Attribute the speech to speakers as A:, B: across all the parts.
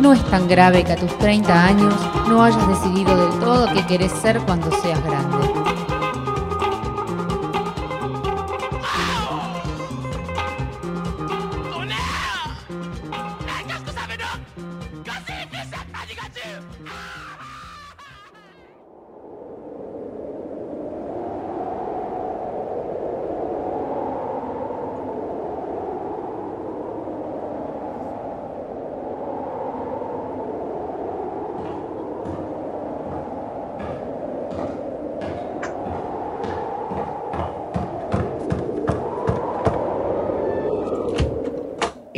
A: No es tan grave que a tus 30 años no hayas decidido del todo qué querés ser cuando seas grande.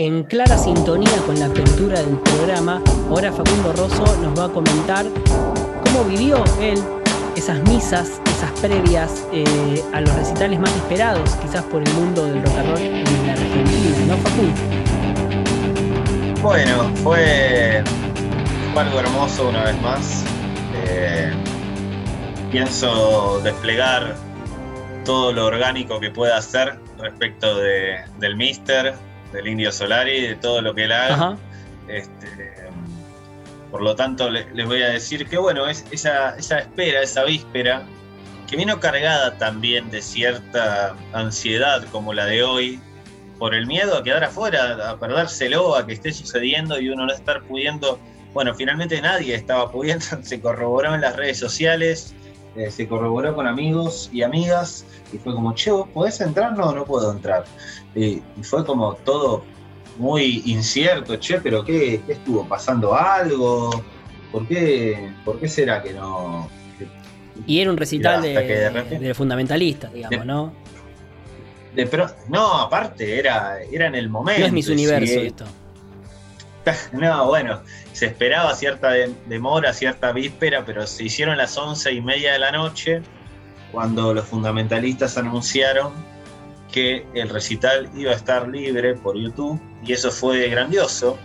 B: En clara sintonía con la apertura del programa, ahora Facundo Rosso nos va a comentar cómo vivió él esas misas, esas previas eh, a los recitales más esperados, quizás por el mundo del rock and roll en la Argentina, ¿no, Facundo?
C: Bueno, fue, algo hermoso una vez más. Eh, pienso desplegar todo lo orgánico que pueda hacer respecto del Mister, del Indio Solari, de todo lo que él haga. Este, por lo tanto, les voy a decir que, bueno, es esa, esa espera, esa víspera, que vino cargada también de cierta ansiedad como la de hoy, por el miedo a quedar afuera, a perdérselo, a que esté sucediendo y uno no estar pudiendo. Bueno, finalmente nadie estaba pudiendo, se corroboró en las redes sociales, eh, se corroboró con amigos y amigas, y fue como, che, ¿vos podés entrar? No, no puedo entrar. Y, fue como todo muy incierto, che, pero ¿qué, estuvo pasando algo? ¿Por qué, ¿Por qué será que no?
B: y era un recital de, fundamentalista, digamos, ¿no?
C: De no, aparte, era, era en el momento.
B: No es mis universo esto.
C: No, bueno, se esperaba cierta demora, cierta víspera, pero se hicieron las once y media de la noche cuando los fundamentalistas anunciaron que el recital iba a estar libre por YouTube y eso fue grandioso,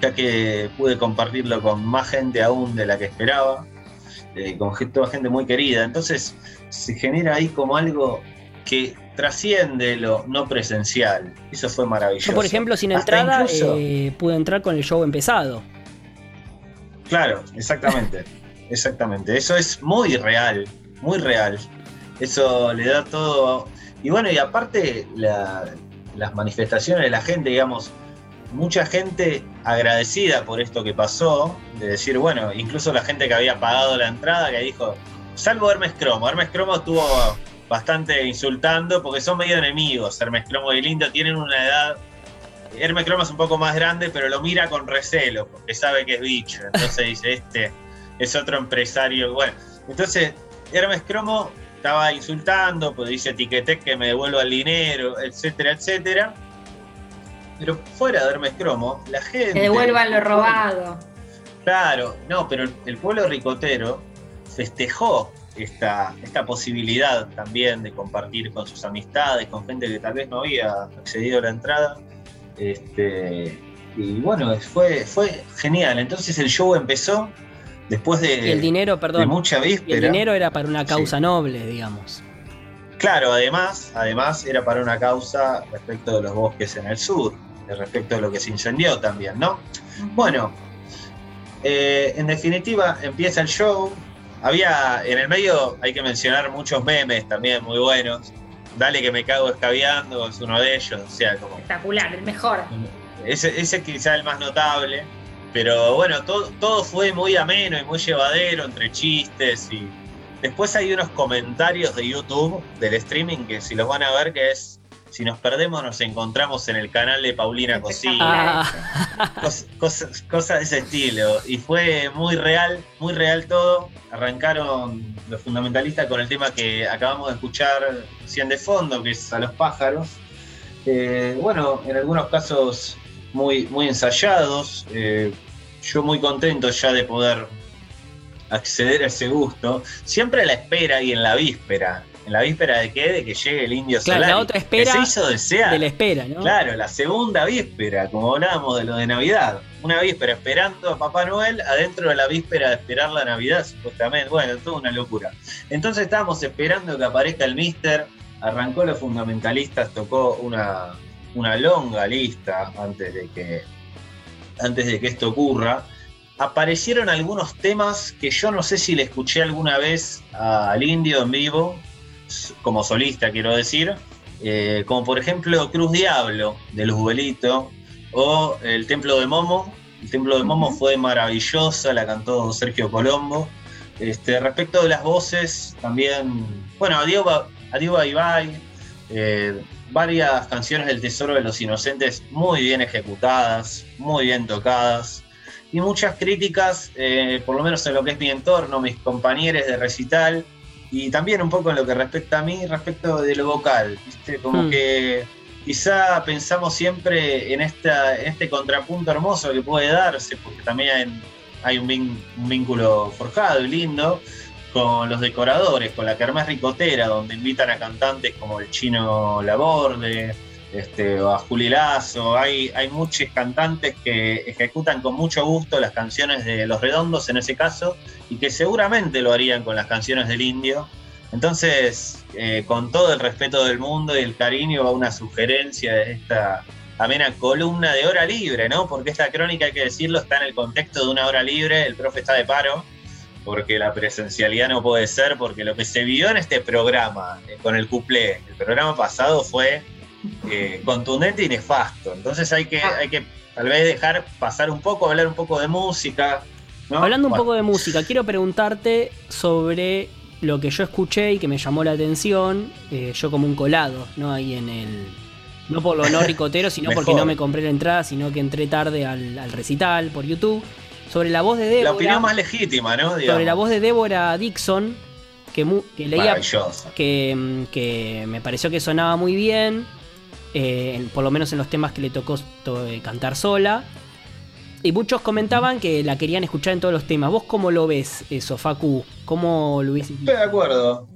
C: ya que pude compartirlo con más gente aún de la que esperaba, eh, con toda gente muy querida. Entonces se genera ahí como algo que trasciende lo no presencial. Eso fue maravilloso.
B: Yo, por ejemplo, sin entrada eh, pude entrar con el show empezado.
C: Claro, exactamente. exactamente. Eso es muy real, muy real. Eso le da todo y bueno, y aparte las manifestaciones de la gente, digamos, mucha gente agradecida por esto que pasó, de decir, bueno, incluso la gente que había pagado la entrada, que dijo, salvo Hermes Cromo, Hermes Cromo estuvo bastante insultando porque son medio enemigos, Hermes Cromo y Lindo tienen una edad, Hermes Cromo es un poco más grande, pero lo mira con recelo, porque sabe que es bicho, entonces dice, este es otro empresario, bueno, entonces Hermes Cromo estaba insultando, pues dice etiqueté que me devuelva el dinero, etcétera, etcétera. Pero fuera de Hermes Cromo, la gente.
D: Que devuelvan lo robado.
C: Claro, no, pero el, pueblo ricotero festejó esta, esta posibilidad también de compartir con sus amistades, con gente que tal vez no había accedido a la entrada. Este, y bueno, fue, fue genial. Entonces el show empezó después de,
B: el dinero, perdón,
C: mucha víspera.
B: el dinero era para una causa noble, digamos.
C: Claro, además, además era para una causa respecto de los bosques en el sur, respecto de lo que se incendió también, ¿no? Bueno, eh, en definitiva empieza el show. Había en el medio, hay que mencionar muchos memes también muy buenos. Dale que me cago escabeando, es uno de ellos. O sea, como,
D: Espectacular, el mejor.
C: Ese, ese quizá el más notable. Pero bueno, todo, todo fue muy ameno y muy llevadero entre chistes y después hay unos comentarios de YouTube del streaming que si los van a ver que es si nos perdemos nos encontramos en el canal de Paulina Cocina. Cosas, cosas, de ese estilo. Y fue muy real, muy real todo. Arrancaron los fundamentalistas con el tema que acabamos de escuchar recién de fondo, que es a los pájaros. Eh, bueno, en algunos casos muy, muy ensayados. Eh, yo muy contento ya de poder acceder a ese gusto. Siempre a la espera y en la víspera. ¿En la víspera de qué? De que llegue el indio
B: claro, la otra espera
C: se hizo desear.
B: de la espera, ¿no?
C: Claro, la segunda víspera, como hablábamos de lo de Navidad. Una víspera esperando a Papá Noel, adentro de la víspera de esperar la Navidad, supuestamente. Bueno, toda una locura. Entonces estábamos esperando que aparezca el Mister. Arrancó los fundamentalistas, tocó una, una longa lista antes de que antes de que esto ocurra, aparecieron algunos temas que yo no sé si le escuché alguna vez al indio en vivo, como solista quiero decir, eh, como por ejemplo Cruz Diablo de Luzbelito o El Templo de Momo. El Templo de Momo fue maravillosa, la cantó Sergio Colombo. Este, respecto de las voces, también, bueno, Adiós Ibai, eh, varias canciones del Tesoro de los Inocentes muy bien ejecutadas, muy bien tocadas, y muchas críticas, eh, por lo menos en lo que es mi entorno, mis compañeros de recital, y también un poco en lo que respecta a mí, respecto de lo vocal, ¿viste? Como hmm. que quizá pensamos siempre en, esta, este contrapunto hermoso que puede darse, porque también hay, un, vínculo forjado y lindo con los decoradores, con la Kermés Ricotera, donde invitan a cantantes como el chino Laborde, este, o a Juli Lazo. Hay, hay muchos cantantes que ejecutan con mucho gusto las canciones de Los Redondos en ese caso, y que seguramente lo harían con las canciones del Indio. Entonces, eh, con todo el respeto del mundo y el cariño, va una sugerencia de esta amena columna de hora libre, ¿no? Porque esta crónica, hay que decirlo, está en el contexto de una hora libre, el profe está de paro, porque la presencialidad no puede ser, porque lo que se vio en este programa, eh, con el cuplé, el programa pasado fue eh, contundente y nefasto. Entonces hay que, hay que tal vez dejar pasar un poco, hablar un poco de música.
B: Hablando un poco de música, quiero preguntarte sobre lo que yo escuché y que me llamó la atención, eh, yo como un colado, ¿no? Ahí en el. No por lo no ricotero, sino porque no me compré la entrada, sino que entré tarde al, recital por YouTube. Sobre la voz de Débora.
C: La opinión más legítima, ¿no?
B: Sobre la voz de Débora Dixon, que, leía. Que, que me pareció que sonaba muy bien. Eh, por lo menos en los temas que le tocó eh, cantar sola. Y muchos comentaban que la querían escuchar en todos los temas. ¿Vos cómo lo ves eso, Facu? ¿Cómo lo ves?
C: Estoy de acuerdo.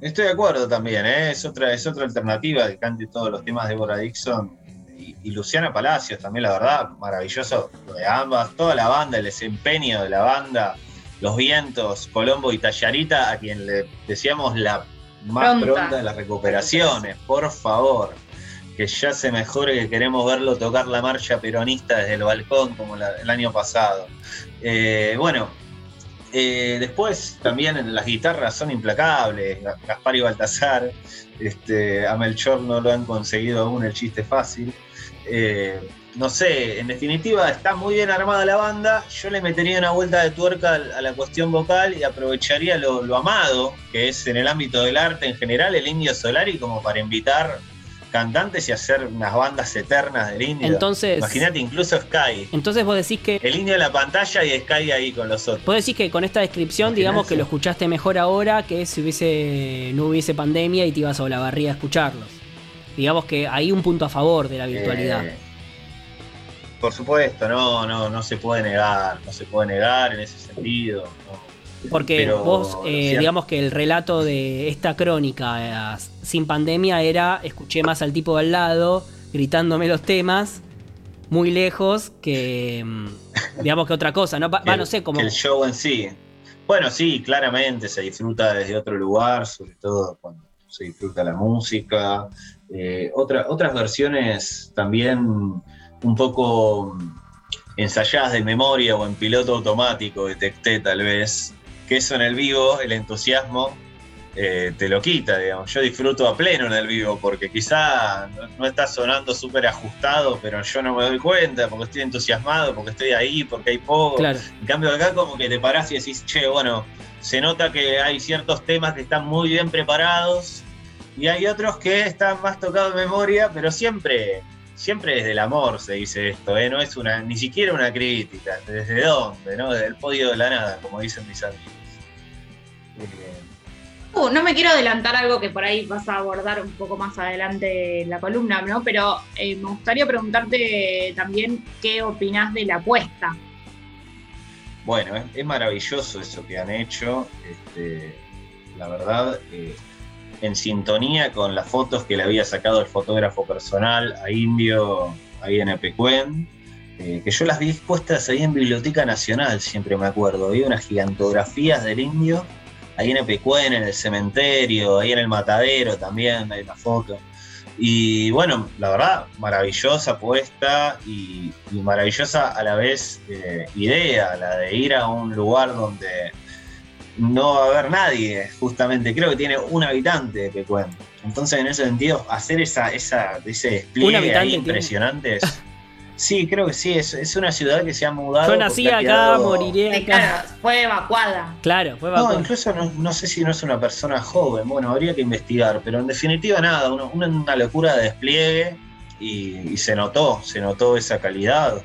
C: Estoy de acuerdo también, ¿eh? es, otra, es otra alternativa que cante todos los temas de Bora Dixon y, Luciana Palacios también, la verdad, maravilloso lo de ambas, toda la banda, el desempeño de la banda, los vientos, Colombo y Tallarita, a quien le decíamos la más pronta, de las recuperaciones, por favor que ya se mejore, que queremos verlo tocar la marcha peronista desde el balcón como el año pasado. Eh, bueno, eh, después también las guitarras son implacables, Gaspar y Baltasar, este, a Melchor no lo han conseguido aún el chiste fácil. Eh, no sé, en definitiva está muy bien armada la banda, yo le metería una vuelta de tuerca a la cuestión vocal y aprovecharía lo, lo amado que es en el ámbito del arte en general el Indio Solari como para invitar cantantes y hacer unas bandas eternas del indio.
B: Entonces,
C: imagínate incluso Sky.
B: Entonces vos decís que
C: el indio en la pantalla y Sky ahí con los otros.
B: Vos decís que con esta descripción, digamos que lo escuchaste mejor ahora que si hubiese no hubiese pandemia y te ibas a la barriga a escucharlos. Digamos que hay un punto a favor de la virtualidad. Eh,
C: por supuesto, no, no, no se puede negar, no se puede negar en ese sentido.
B: Porque vos, eh, digamos que el relato de esta crónica eh, sin pandemia era, escuché más al tipo de al lado gritándome los temas muy lejos que, mm, digamos que otra cosa, ¿no? Va, no sé cómo...
C: El show en sí. Bueno, sí, claramente se disfruta desde otro lugar, sobre todo cuando se disfruta la música. Eh, otras versiones también un poco ensayadas de memoria o en piloto automático, detecté tal vez, que eso en el vivo, el entusiasmo, eh, te lo quita, digamos. Yo disfruto a pleno en el vivo porque quizá no, está sonando súper ajustado, pero yo no me doy cuenta porque estoy entusiasmado, porque estoy ahí, porque hay poco. En cambio acá como que te parás y decís, che, bueno, se nota que hay ciertos temas que están muy bien preparados y hay otros que están más tocados de memoria, pero siempre siempre desde el amor se dice esto, ¿eh? no es una, ni siquiera una crítica, desde dónde, ¿no? Desde el podio de la nada, como dicen mis amigos.
D: Uh, no me quiero adelantar algo que por ahí vas a abordar un poco más adelante en la columna, ¿no? Pero eh, me gustaría preguntarte también qué opinás de la apuesta.
C: Bueno, es, maravilloso eso que han hecho. Este, la verdad, eh, en sintonía con las fotos que le había sacado el fotógrafo personal a Indio ahí en Epecuén, eh, que yo las vi expuestas ahí en Biblioteca Nacional, siempre me acuerdo. Había unas gigantografías del Indio ahí en Epecuén, en el cementerio, ahí en el matadero también hay una foto. Y bueno, la verdad, maravillosa apuesta y, maravillosa a la vez eh, idea, la de ir a un lugar donde no va a haber nadie, justamente. Creo que tiene un habitante que cuenta. Entonces, en ese sentido, hacer esa, esa, ese despliegue ahí impresionante es, Sí, creo que sí, es, una ciudad que se ha mudado.
B: Yo nací acá, moriré acá.
D: Claro, fue evacuada.
B: Claro, fue evacuada.
C: No, incluso no, sé si no es una persona joven, bueno, habría que investigar, pero en definitiva nada, una, locura de despliegue y, se notó, se notó esa calidad.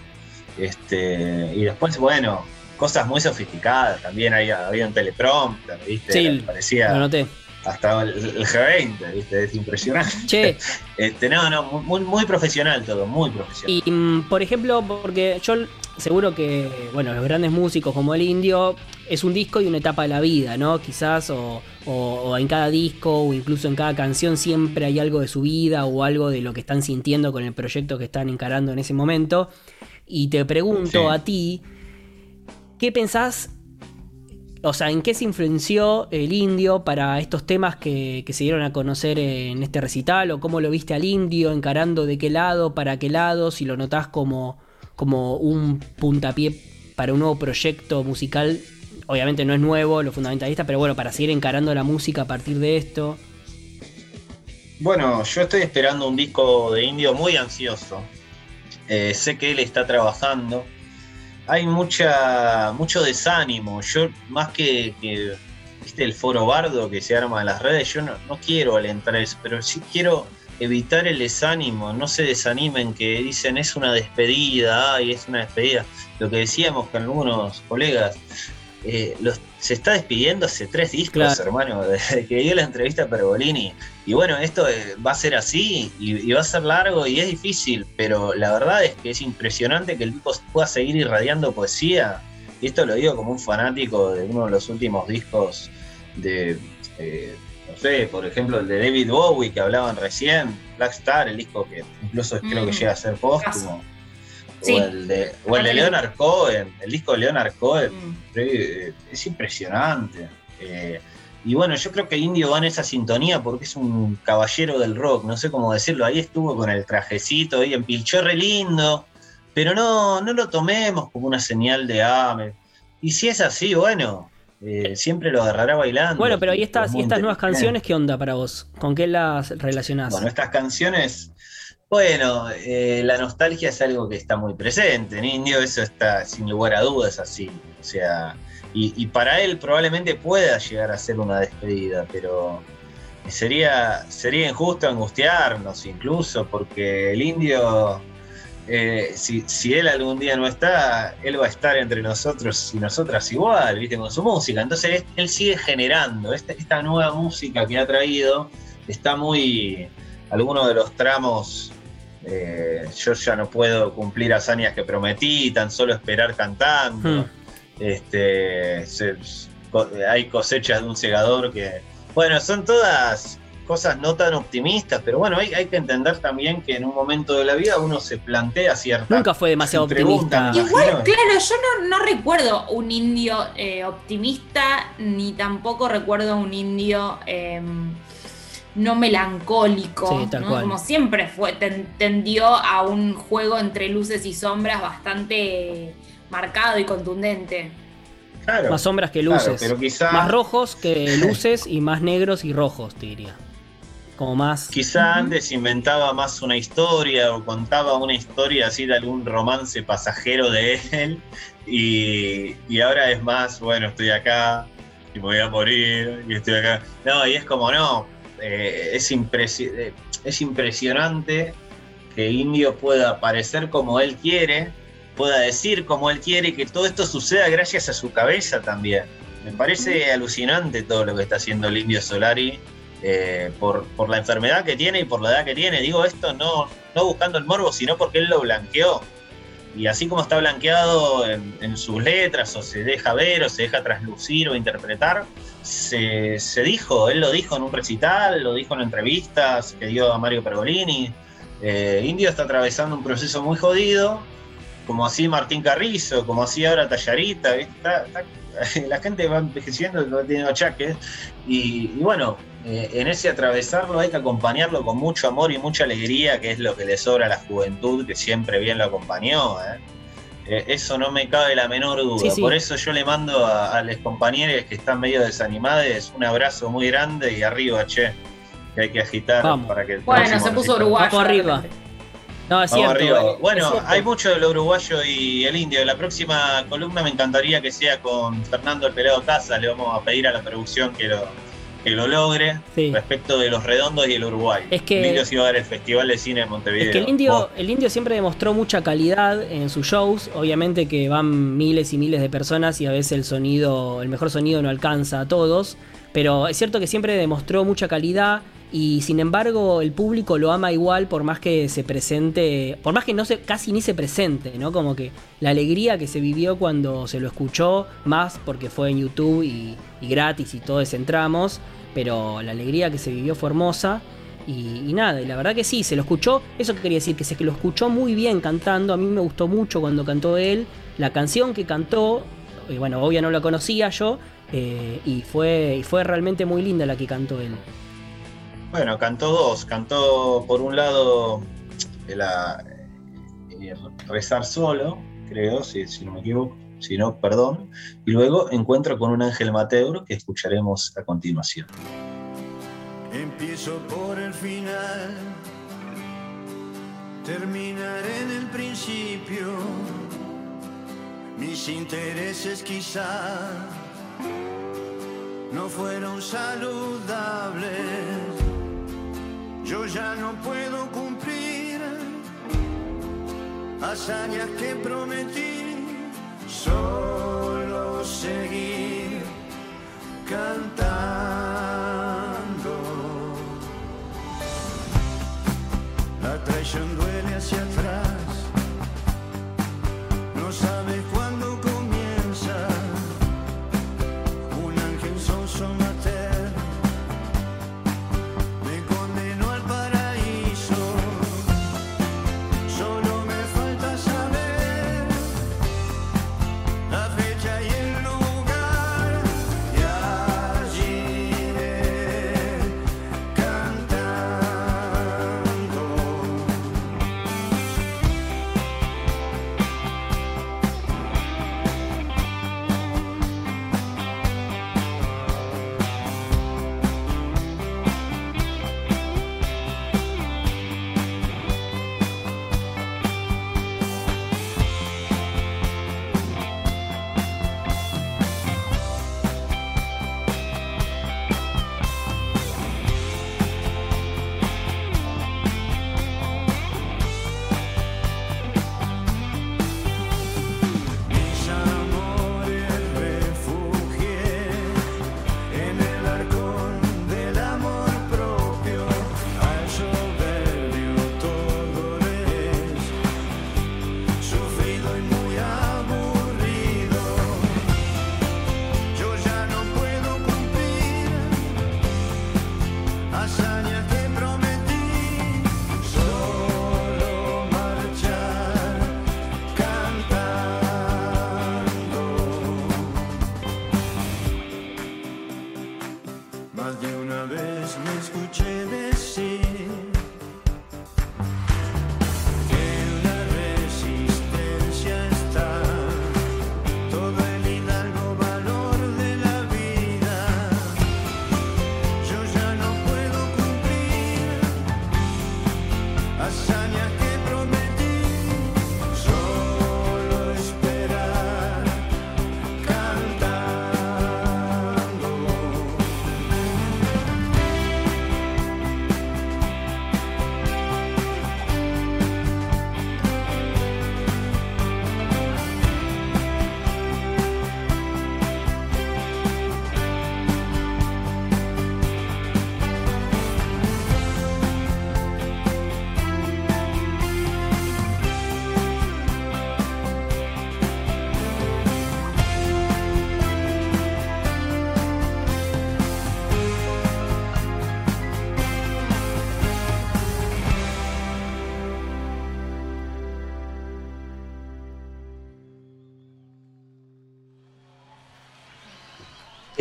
C: Este, y después, bueno, cosas muy sofisticadas, también había, había un teleprompter, ¿viste?
B: Sí, parecía, lo noté
C: hasta el, G20, ¿viste? Es impresionante. Che. Este, no, no, muy, muy profesional todo, muy profesional.
B: Y, mm, por ejemplo, porque yo seguro que, bueno, los grandes músicos como el indio, es un disco y una etapa de la vida, ¿no? Quizás, o, o, en cada disco, o incluso en cada canción, siempre hay algo de su vida o algo de lo que están sintiendo con el proyecto que están encarando en ese momento. Y te pregunto a ti, ¿qué pensás o sea, ¿en qué se influenció el indio para estos temas que, se dieron a conocer en este recital? ¿O cómo lo viste al indio encarando de qué lado, para qué lado? Si lo notás como, como un puntapié para un nuevo proyecto musical. Obviamente no es nuevo, lo fundamentalista, pero bueno, para seguir encarando la música a partir de esto.
C: Bueno, yo estoy esperando un disco de indio muy ansioso. Eh, sé que él está trabajando hay mucha mucho desánimo. Yo, más que, ¿viste el foro bardo que se arma en las redes, yo no, quiero alentar eso, pero sí quiero evitar el desánimo. No se desanimen que dicen es una despedida, ay, es una despedida. Lo que decíamos con algunos colegas, eh, se está despidiendo hace tres discos, hermano, desde que dio la entrevista a Pergolini. Y bueno, esto eh, va a ser así y, va a ser largo y es difícil, pero la verdad es que es impresionante que el tipo pueda seguir irradiando poesía. Y esto lo digo como un fanático de uno de los últimos discos de, eh, no sé, por ejemplo, el de David Bowie que hablaban recién, Black Star, el disco que incluso creo que mm. llega a ser póstumo. O, el de, o el de Leonard Cohen, el disco de Leonard Cohen, mm. es impresionante. Eh, y bueno, yo creo que Indio va en esa sintonía porque es un caballero del rock, no sé cómo decirlo. Ahí estuvo con el trajecito, ahí empilchó re lindo, pero no, no lo tomemos como una señal de ame. y si es así, bueno, eh, siempre lo agarrará bailando.
B: Bueno, pero ¿y estas, ¿y estas nuevas canciones qué onda para vos? ¿Con qué las relacionás?
C: Bueno, estas canciones bueno, eh, la nostalgia es algo que está muy presente en Indio, eso está sin lugar a dudas así. O sea, y, para él probablemente pueda llegar a ser una despedida, pero sería, sería injusto angustiarnos incluso, porque el indio, eh, si, él algún día no está, él va a estar entre nosotros y nosotras igual, ¿viste? Con su música. Entonces él sigue generando esta, esta nueva música que ha traído, está muy algunos de los tramos eh, yo ya no puedo cumplir hazañas que prometí, tan solo esperar cantando. Hmm. Este, hay cosechas de un segador que, bueno, son todas cosas no tan optimistas, pero bueno, hay, que entender también que en un momento de la vida uno se plantea cierta.
B: Nunca fue demasiado optimista.
D: Igual, claro, yo no, recuerdo un indio eh, optimista, ni tampoco recuerdo un indio. Em, no melancólico, como siempre fue, tendió a un juego entre luces y sombras bastante marcado y contundente.
B: más sombras que luces. pero Más rojos que luces y más negros y rojos, te diría. Como más.
C: Quizá antes inventaba más una historia o contaba una historia así de algún romance pasajero de él. Y, y ahora es más, bueno, estoy acá y me voy a morir y estoy acá. No, y es como, no, eh, es, eh, es impresionante que Indio pueda aparecer como él quiere, pueda decir como él quiere y que todo esto suceda gracias a su cabeza también. Me parece alucinante todo lo que está haciendo el Indio Solari eh, por, la enfermedad que tiene y por la edad que tiene. Digo esto no, no buscando el morbo, sino porque él lo blanqueó. Y así como está blanqueado en, en sus letras, o se deja ver, o se deja traslucir o interpretar, se, dijo, él lo dijo en un recital, lo dijo en entrevistas que dio a Mario Pergolini. Eh, Indio está atravesando un proceso muy jodido, como así Martín Carrizo, como así ahora Tallarita, la gente va envejeciendo, va teniendo achaques, y, bueno, eh, en ese atravesarlo hay que acompañarlo con mucho amor y mucha alegría, que es lo que le sobra a la juventud, que siempre bien lo acompañó. ¿eh? Eh, eso no me cabe la menor duda. Por eso yo le mando a, los compañeros que están medio desanimados un abrazo muy grande y arriba, che, que hay que agitar para que
D: Bueno, se puso uruguayo.
B: arriba.
C: No, es cierto. Bueno, hay mucho de lo uruguayo y el indio. La próxima columna me encantaría que sea con Fernando el Pelado Casa. Le vamos a pedir a la producción que lo, que lo logre respecto de los redondos y el Uruguay.
B: Es que,
C: el indio se iba a dar el Festival de Cine de Montevideo.
B: Es que el indio, el indio siempre demostró mucha calidad en sus shows. Obviamente que van miles y miles de personas y a veces el sonido, el mejor sonido no alcanza a todos. Pero es cierto que siempre demostró mucha calidad y sin embargo el público lo ama igual por más que se presente, por más que no se, casi ni se presente, ¿no? Como que la alegría que se vivió cuando se lo escuchó, más porque fue en YouTube y, gratis y todos entramos, pero la alegría que se vivió fue hermosa. Y, nada, y la verdad que sí, se lo escuchó, eso que quería decir, que se que lo escuchó muy bien cantando, a mí me gustó mucho cuando cantó él, la canción que cantó, y bueno, obvio no la conocía yo, eh, y, fue, y fue realmente muy linda la que cantó él.
C: Bueno, cantó dos. Cantó por un lado la, eh, Rezar solo, creo, si, no me equivoco, si no, perdón. Y luego Encuentro con un ángel Mateo que escucharemos a continuación.
E: Empiezo por el final, terminaré en el principio. Mis intereses quizá no fueron saludables yo ya no puedo cumplir hazañas que prometí, solo seguir cantando. La traición duele hacia atrás,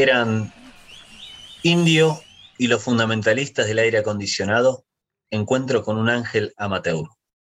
C: eran Indio y los fundamentalistas del aire acondicionado, encuentro con un ángel amateur.